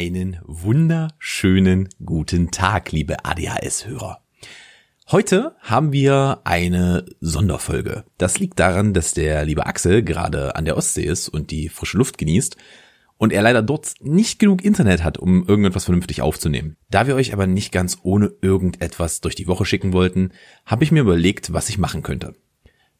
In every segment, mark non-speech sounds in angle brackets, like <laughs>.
Einen wunderschönen guten Tag, liebe ADHS-Hörer. Heute haben wir eine Sonderfolge. Das liegt daran, dass der liebe Axel gerade an der Ostsee ist und die frische Luft genießt und er leider dort nicht genug Internet hat, um irgendetwas vernünftig aufzunehmen. Da wir euch aber nicht ganz ohne irgendetwas durch die Woche schicken wollten, habe ich mir überlegt, was ich machen könnte.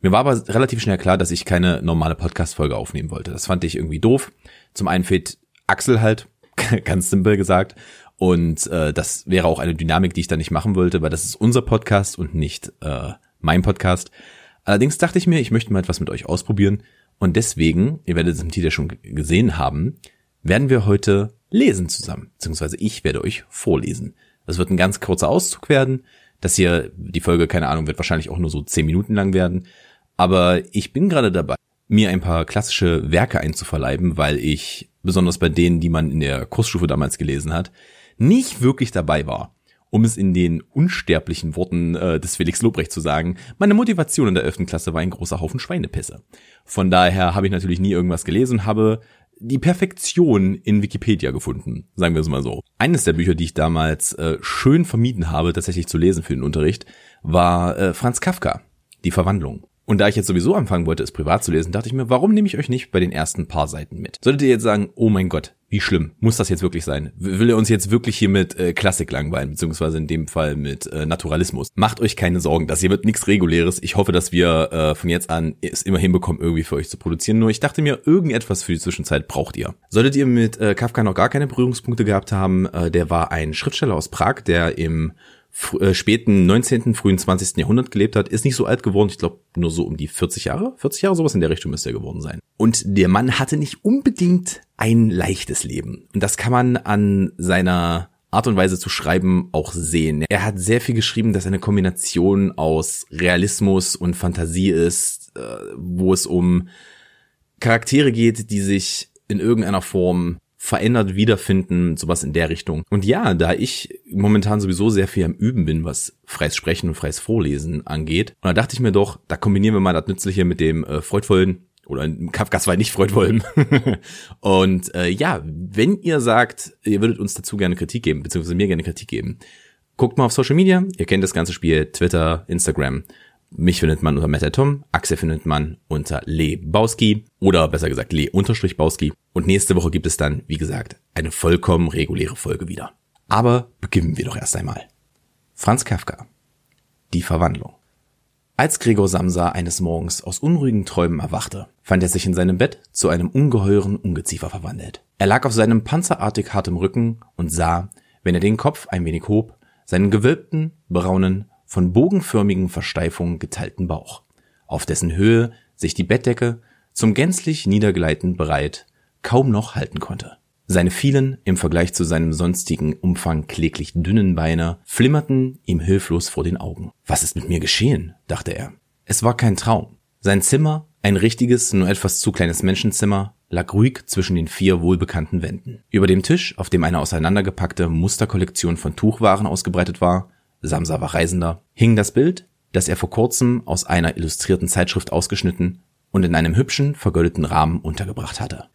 Mir war aber relativ schnell klar, dass ich keine normale Podcast-Folge aufnehmen wollte. Das fand ich irgendwie doof. Zum einen fehlt Axel halt, <laughs> ganz simpel gesagt. Und äh, das wäre auch eine Dynamik, die ich da nicht machen wollte, weil das ist unser Podcast und nicht äh, mein Podcast. Allerdings dachte ich mir, ich möchte mal etwas mit euch ausprobieren. Und deswegen, ihr werdet es im Titel schon gesehen haben, werden wir heute lesen zusammen. Beziehungsweise ich werde euch vorlesen. Das wird ein ganz kurzer Auszug werden. Das hier, die Folge, keine Ahnung, wird wahrscheinlich auch nur so zehn Minuten lang werden. Aber ich bin gerade dabei, mir ein paar klassische Werke einzuverleiben, weil ich besonders bei denen, die man in der Kursstufe damals gelesen hat, nicht wirklich dabei war. Um es in den unsterblichen Worten äh, des Felix Lobrecht zu sagen, meine Motivation in der 11. Klasse war ein großer Haufen Schweinepisse. Von daher habe ich natürlich nie irgendwas gelesen und habe die Perfektion in Wikipedia gefunden, sagen wir es mal so. Eines der Bücher, die ich damals äh, schön vermieden habe, tatsächlich zu lesen für den Unterricht, war äh, Franz Kafka, Die Verwandlung. Und da ich jetzt sowieso anfangen wollte, es privat zu lesen, dachte ich mir, warum nehme ich euch nicht bei den ersten paar Seiten mit? Solltet ihr jetzt sagen, oh mein Gott, wie schlimm, muss das jetzt wirklich sein? Will er uns jetzt wirklich hier mit äh, Klassik langweilen, beziehungsweise in dem Fall mit äh, Naturalismus? Macht euch keine Sorgen, das hier wird nichts Reguläres. Ich hoffe, dass wir äh, von jetzt an es immer hinbekommen, irgendwie für euch zu produzieren. Nur ich dachte mir, irgendetwas für die Zwischenzeit braucht ihr. Solltet ihr mit äh, Kafka noch gar keine Berührungspunkte gehabt haben, äh, der war ein Schriftsteller aus Prag, der im äh, späten 19., frühen 20. Jahrhundert gelebt hat, ist nicht so alt geworden. Ich glaube, nur so um die 40 Jahre. 40 Jahre, sowas in der Richtung müsste er geworden sein. Und der Mann hatte nicht unbedingt ein leichtes Leben. Und das kann man an seiner Art und Weise zu schreiben auch sehen. Er hat sehr viel geschrieben, dass eine Kombination aus Realismus und Fantasie ist, äh, wo es um Charaktere geht, die sich in irgendeiner Form verändert wiederfinden, sowas in der Richtung. Und ja, da ich momentan sowieso sehr viel am Üben bin, was freies Sprechen und freies Vorlesen angeht, und da dachte ich mir doch, da kombinieren wir mal das Nützliche mit dem äh, freudvollen oder Kafkas war nicht freudvollen. <laughs> und äh, ja, wenn ihr sagt, ihr würdet uns dazu gerne Kritik geben, beziehungsweise mir gerne Kritik geben, guckt mal auf Social Media, ihr kennt das ganze Spiel, Twitter, Instagram, mich findet man unter Metatom, Axel findet man unter Le Bauski oder besser gesagt Le unterstrich Bauski. Und nächste Woche gibt es dann, wie gesagt, eine vollkommen reguläre Folge wieder. Aber beginnen wir doch erst einmal. Franz Kafka. Die Verwandlung. Als Gregor Samsa eines Morgens aus unruhigen Träumen erwachte, fand er sich in seinem Bett zu einem ungeheuren Ungeziefer verwandelt. Er lag auf seinem panzerartig hartem Rücken und sah, wenn er den Kopf ein wenig hob, seinen gewölbten, braunen, von bogenförmigen Versteifungen geteilten Bauch, auf dessen Höhe sich die Bettdecke zum gänzlich Niedergleiten bereit kaum noch halten konnte. Seine vielen, im Vergleich zu seinem sonstigen Umfang kläglich dünnen Beine flimmerten ihm hilflos vor den Augen. Was ist mit mir geschehen? dachte er. Es war kein Traum. Sein Zimmer, ein richtiges, nur etwas zu kleines Menschenzimmer, lag ruhig zwischen den vier wohlbekannten Wänden. Über dem Tisch, auf dem eine auseinandergepackte Musterkollektion von Tuchwaren ausgebreitet war, Samsa war Reisender, hing das Bild, das er vor kurzem aus einer illustrierten Zeitschrift ausgeschnitten und in einem hübschen, vergoldeten Rahmen untergebracht hatte.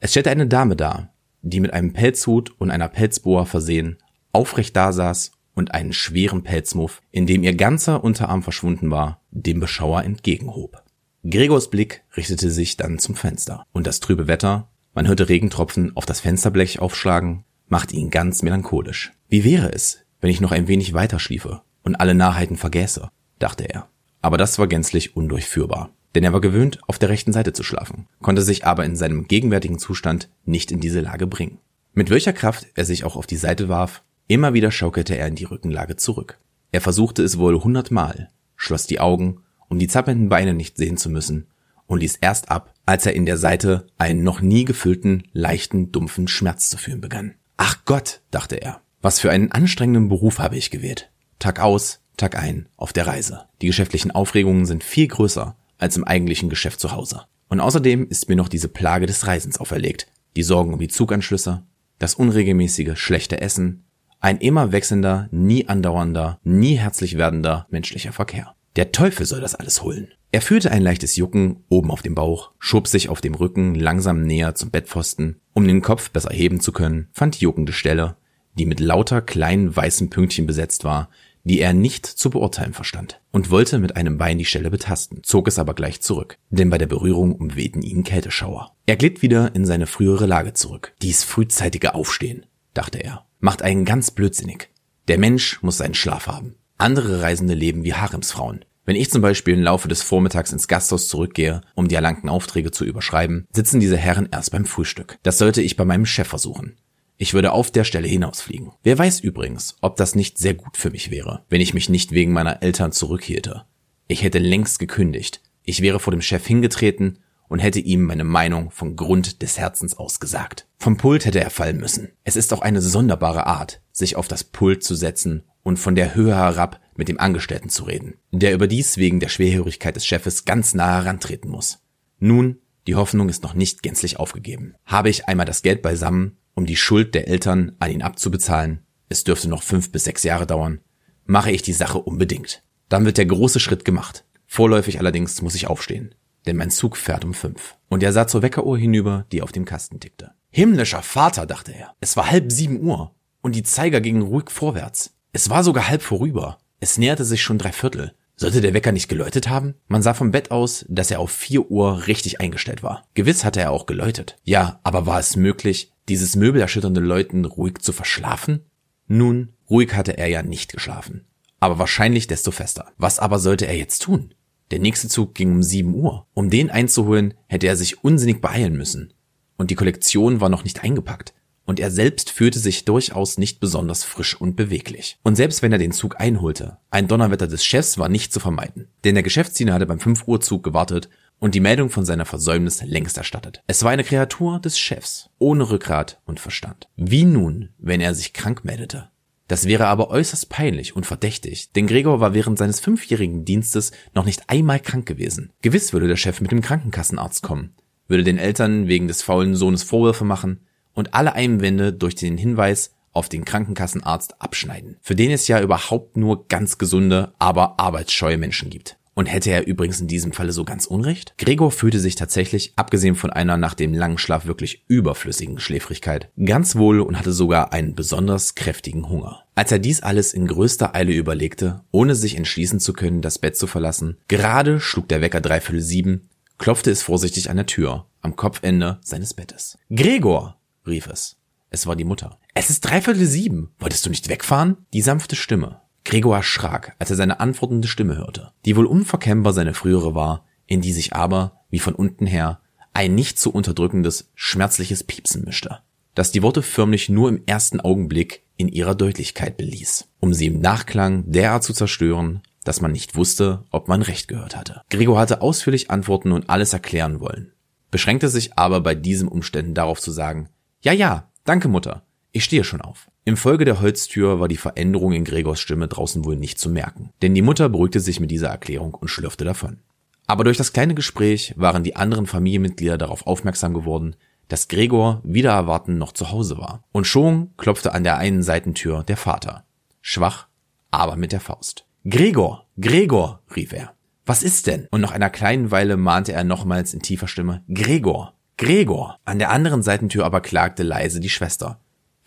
Es stellte eine Dame dar, die mit einem Pelzhut und einer Pelzboa versehen, aufrecht dasaß und einen schweren Pelzmuff, in dem ihr ganzer Unterarm verschwunden war, dem Beschauer entgegenhob. Gregors Blick richtete sich dann zum Fenster, und das trübe Wetter, man hörte Regentropfen auf das Fensterblech aufschlagen, machte ihn ganz melancholisch. Wie wäre es, wenn ich noch ein wenig weiter schliefe und alle Narrheiten vergäße, dachte er. Aber das war gänzlich undurchführbar. Denn er war gewöhnt, auf der rechten Seite zu schlafen, konnte sich aber in seinem gegenwärtigen Zustand nicht in diese Lage bringen. Mit welcher Kraft er sich auch auf die Seite warf, immer wieder schaukelte er in die Rückenlage zurück. Er versuchte es wohl hundertmal, schloss die Augen, um die zappelnden Beine nicht sehen zu müssen, und ließ erst ab, als er in der Seite einen noch nie gefüllten, leichten, dumpfen Schmerz zu fühlen begann. Ach Gott, dachte er, was für einen anstrengenden Beruf habe ich gewählt. Tag aus, Tag ein, auf der Reise. Die geschäftlichen Aufregungen sind viel größer als im eigentlichen Geschäft zu Hause. Und außerdem ist mir noch diese Plage des Reisens auferlegt. Die Sorgen um die Zuganschlüsse, das unregelmäßige, schlechte Essen, ein immer wechselnder, nie andauernder, nie herzlich werdender menschlicher Verkehr. Der Teufel soll das alles holen. Er fühlte ein leichtes Jucken oben auf dem Bauch, schob sich auf dem Rücken langsam näher zum Bettpfosten. Um den Kopf besser heben zu können, fand die juckende Stelle, die mit lauter kleinen weißen Pünktchen besetzt war, die er nicht zu beurteilen verstand, und wollte mit einem Bein die Stelle betasten, zog es aber gleich zurück, denn bei der Berührung umwehten ihn Kälteschauer. Er glitt wieder in seine frühere Lage zurück. Dies frühzeitige Aufstehen, dachte er, macht einen ganz blödsinnig. Der Mensch muss seinen Schlaf haben. Andere Reisende leben wie Haremsfrauen. Wenn ich zum Beispiel im Laufe des Vormittags ins Gasthaus zurückgehe, um die erlangten Aufträge zu überschreiben, sitzen diese Herren erst beim Frühstück. Das sollte ich bei meinem Chef versuchen. Ich würde auf der Stelle hinausfliegen. Wer weiß übrigens, ob das nicht sehr gut für mich wäre, wenn ich mich nicht wegen meiner Eltern zurückhielte. Ich hätte längst gekündigt. Ich wäre vor dem Chef hingetreten und hätte ihm meine Meinung von Grund des Herzens aus gesagt. Vom Pult hätte er fallen müssen. Es ist auch eine sonderbare Art, sich auf das Pult zu setzen und von der Höhe herab mit dem Angestellten zu reden, der überdies wegen der Schwerhörigkeit des Chefes ganz nah herantreten muss. Nun, die Hoffnung ist noch nicht gänzlich aufgegeben. Habe ich einmal das Geld beisammen, um die Schuld der Eltern an ihn abzubezahlen, es dürfte noch fünf bis sechs Jahre dauern, mache ich die Sache unbedingt. Dann wird der große Schritt gemacht. Vorläufig allerdings muss ich aufstehen, denn mein Zug fährt um fünf. Und er sah zur Weckeruhr hinüber, die auf dem Kasten tickte. Himmlischer Vater, dachte er. Es war halb sieben Uhr und die Zeiger gingen ruhig vorwärts. Es war sogar halb vorüber. Es näherte sich schon drei Viertel. Sollte der Wecker nicht geläutet haben? Man sah vom Bett aus, dass er auf vier Uhr richtig eingestellt war. Gewiss hatte er auch geläutet. Ja, aber war es möglich, dieses möbelerschütternde Läuten ruhig zu verschlafen? Nun, ruhig hatte er ja nicht geschlafen. Aber wahrscheinlich desto fester. Was aber sollte er jetzt tun? Der nächste Zug ging um sieben Uhr. Um den einzuholen, hätte er sich unsinnig beeilen müssen. Und die Kollektion war noch nicht eingepackt und er selbst fühlte sich durchaus nicht besonders frisch und beweglich. Und selbst wenn er den Zug einholte, ein Donnerwetter des Chefs war nicht zu vermeiden, denn der Geschäftsdiener hatte beim 5 Uhr Zug gewartet und die Meldung von seiner Versäumnis längst erstattet. Es war eine Kreatur des Chefs, ohne Rückgrat und Verstand. Wie nun, wenn er sich krank meldete? Das wäre aber äußerst peinlich und verdächtig, denn Gregor war während seines fünfjährigen Dienstes noch nicht einmal krank gewesen. Gewiss würde der Chef mit dem Krankenkassenarzt kommen, würde den Eltern wegen des faulen Sohnes Vorwürfe machen und alle Einwände durch den Hinweis auf den Krankenkassenarzt abschneiden, für den es ja überhaupt nur ganz gesunde, aber arbeitsscheue Menschen gibt. Und hätte er übrigens in diesem Falle so ganz Unrecht? Gregor fühlte sich tatsächlich, abgesehen von einer nach dem langen Schlaf wirklich überflüssigen Schläfrigkeit, ganz wohl und hatte sogar einen besonders kräftigen Hunger. Als er dies alles in größter Eile überlegte, ohne sich entschließen zu können, das Bett zu verlassen, gerade schlug der Wecker dreiviertel sieben, klopfte es vorsichtig an der Tür, am Kopfende seines Bettes. Gregor! rief es. Es war die Mutter. Es ist dreiviertel sieben. Wolltest du nicht wegfahren? Die sanfte Stimme. Gregor erschrak, als er seine antwortende Stimme hörte, die wohl unverkennbar seine frühere war, in die sich aber, wie von unten her, ein nicht zu unterdrückendes, schmerzliches Piepsen mischte, das die Worte förmlich nur im ersten Augenblick in ihrer Deutlichkeit beließ, um sie im Nachklang derart zu zerstören, dass man nicht wusste, ob man recht gehört hatte. Gregor hatte ausführlich antworten und alles erklären wollen, beschränkte sich aber bei diesen Umständen darauf zu sagen, ja, ja, danke Mutter. Ich stehe schon auf. Im Folge der Holztür war die Veränderung in Gregors Stimme draußen wohl nicht zu merken, denn die Mutter beruhigte sich mit dieser Erklärung und schlürfte davon. Aber durch das kleine Gespräch waren die anderen Familienmitglieder darauf aufmerksam geworden, dass Gregor wieder erwarten noch zu Hause war. Und schon klopfte an der einen Seitentür der Vater. Schwach, aber mit der Faust. Gregor, Gregor, rief er. Was ist denn? Und nach einer kleinen Weile mahnte er nochmals in tiefer Stimme, Gregor. Gregor. An der anderen Seitentür aber klagte leise die Schwester.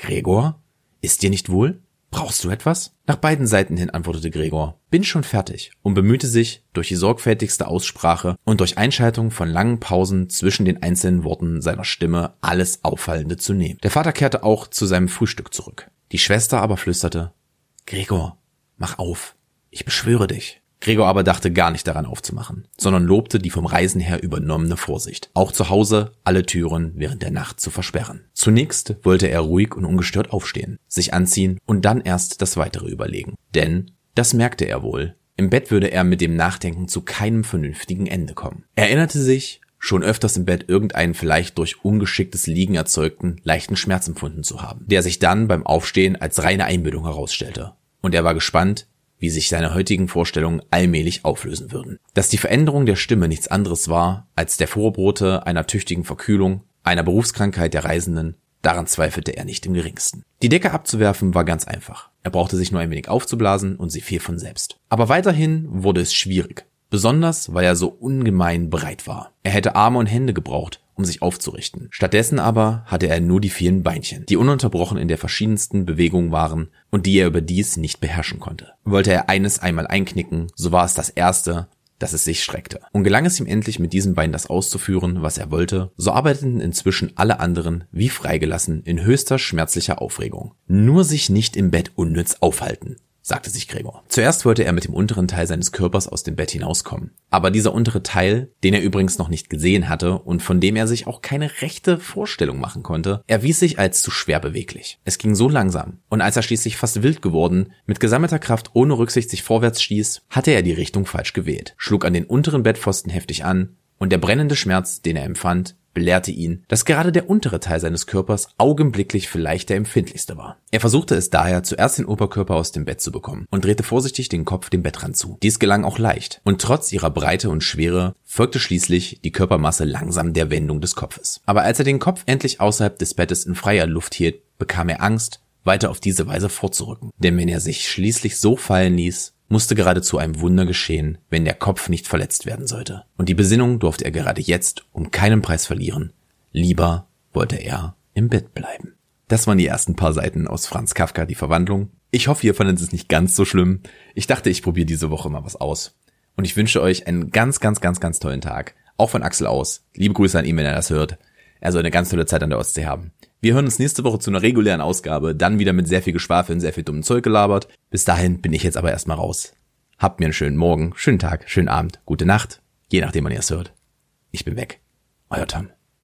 Gregor? Ist dir nicht wohl? Brauchst du etwas? Nach beiden Seiten hin antwortete Gregor. Bin schon fertig und bemühte sich, durch die sorgfältigste Aussprache und durch Einschaltung von langen Pausen zwischen den einzelnen Worten seiner Stimme alles Auffallende zu nehmen. Der Vater kehrte auch zu seinem Frühstück zurück. Die Schwester aber flüsterte, Gregor, mach auf. Ich beschwöre dich. Gregor aber dachte gar nicht daran aufzumachen, sondern lobte die vom Reisen her übernommene Vorsicht, auch zu Hause alle Türen während der Nacht zu versperren. Zunächst wollte er ruhig und ungestört aufstehen, sich anziehen und dann erst das weitere überlegen. Denn, das merkte er wohl, im Bett würde er mit dem Nachdenken zu keinem vernünftigen Ende kommen. Er erinnerte sich, schon öfters im Bett irgendeinen vielleicht durch ungeschicktes Liegen erzeugten leichten Schmerz empfunden zu haben, der sich dann beim Aufstehen als reine Einbildung herausstellte. Und er war gespannt, wie sich seine heutigen Vorstellungen allmählich auflösen würden. Dass die Veränderung der Stimme nichts anderes war als der Vorbote einer tüchtigen Verkühlung, einer Berufskrankheit der Reisenden, daran zweifelte er nicht im geringsten. Die Decke abzuwerfen war ganz einfach. Er brauchte sich nur ein wenig aufzublasen und sie fiel von selbst. Aber weiterhin wurde es schwierig, Besonders, weil er so ungemein breit war. Er hätte Arme und Hände gebraucht, um sich aufzurichten. Stattdessen aber hatte er nur die vielen Beinchen, die ununterbrochen in der verschiedensten Bewegung waren und die er überdies nicht beherrschen konnte. Wollte er eines einmal einknicken, so war es das erste, dass es sich streckte. Und gelang es ihm endlich mit diesem Bein das auszuführen, was er wollte, so arbeiteten inzwischen alle anderen wie freigelassen in höchster schmerzlicher Aufregung. Nur sich nicht im Bett unnütz aufhalten sagte sich Gregor. Zuerst wollte er mit dem unteren Teil seines Körpers aus dem Bett hinauskommen. Aber dieser untere Teil, den er übrigens noch nicht gesehen hatte und von dem er sich auch keine rechte Vorstellung machen konnte, erwies sich als zu schwer beweglich. Es ging so langsam, und als er schließlich fast wild geworden, mit gesammelter Kraft ohne Rücksicht sich vorwärts stieß, hatte er die Richtung falsch gewählt, schlug an den unteren Bettpfosten heftig an, und der brennende Schmerz, den er empfand, belehrte ihn, dass gerade der untere Teil seines Körpers augenblicklich vielleicht der empfindlichste war. Er versuchte es daher, zuerst den Oberkörper aus dem Bett zu bekommen und drehte vorsichtig den Kopf dem Bettrand zu. Dies gelang auch leicht, und trotz ihrer Breite und Schwere folgte schließlich die Körpermasse langsam der Wendung des Kopfes. Aber als er den Kopf endlich außerhalb des Bettes in freier Luft hielt, bekam er Angst, weiter auf diese Weise vorzurücken. Denn wenn er sich schließlich so fallen ließ, musste geradezu ein Wunder geschehen, wenn der Kopf nicht verletzt werden sollte. Und die Besinnung durfte er gerade jetzt um keinen Preis verlieren. Lieber wollte er im Bett bleiben. Das waren die ersten paar Seiten aus Franz Kafka, die Verwandlung. Ich hoffe, ihr fandet es nicht ganz so schlimm. Ich dachte, ich probiere diese Woche mal was aus. Und ich wünsche euch einen ganz, ganz, ganz, ganz tollen Tag. Auch von Axel aus. Liebe Grüße an ihn, wenn er das hört. Er soll eine ganz tolle Zeit an der Ostsee haben. Wir hören uns nächste Woche zu einer regulären Ausgabe, dann wieder mit sehr viel Geschwafel und sehr viel dummen Zeug gelabert. Bis dahin bin ich jetzt aber erstmal raus. Habt mir einen schönen Morgen, schönen Tag, schönen Abend, gute Nacht, je nachdem, wann ihr es hört. Ich bin weg. Euer Tom.